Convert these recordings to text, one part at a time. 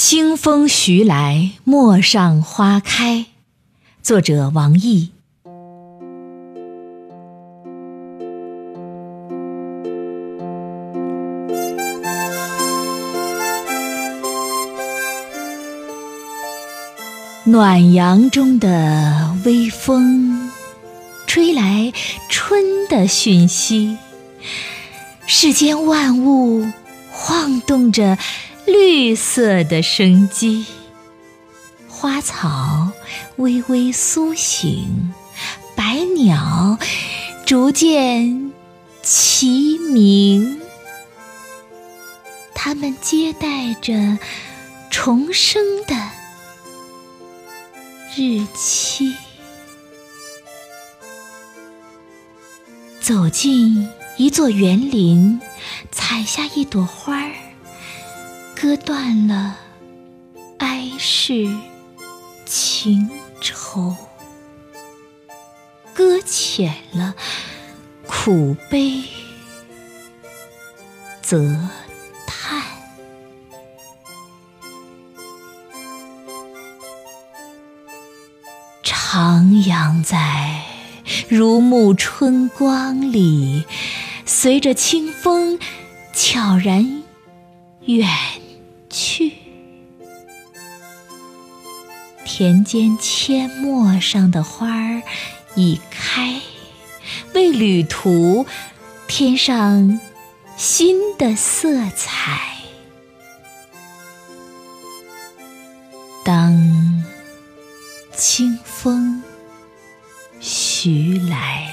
清风徐来，陌上花开。作者王毅。暖阳中的微风，吹来春的讯息。世间万物晃动着。绿色的生机，花草微微苏醒，百鸟逐渐齐鸣。它们接待着重生的日期。走进一座园林，采下一朵花儿。割断了哀世情愁，搁浅了苦悲则叹。徜徉在如沐春光里，随着清风悄然远。去，田间阡陌上的花儿已开，为旅途添上新的色彩。当清风徐来，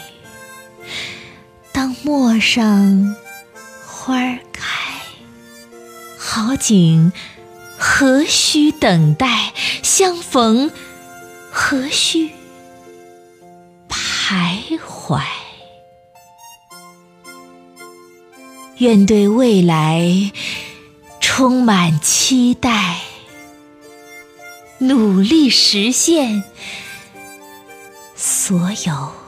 当陌上花儿。好景何须等待？相逢何须徘徊？愿对未来充满期待，努力实现所有。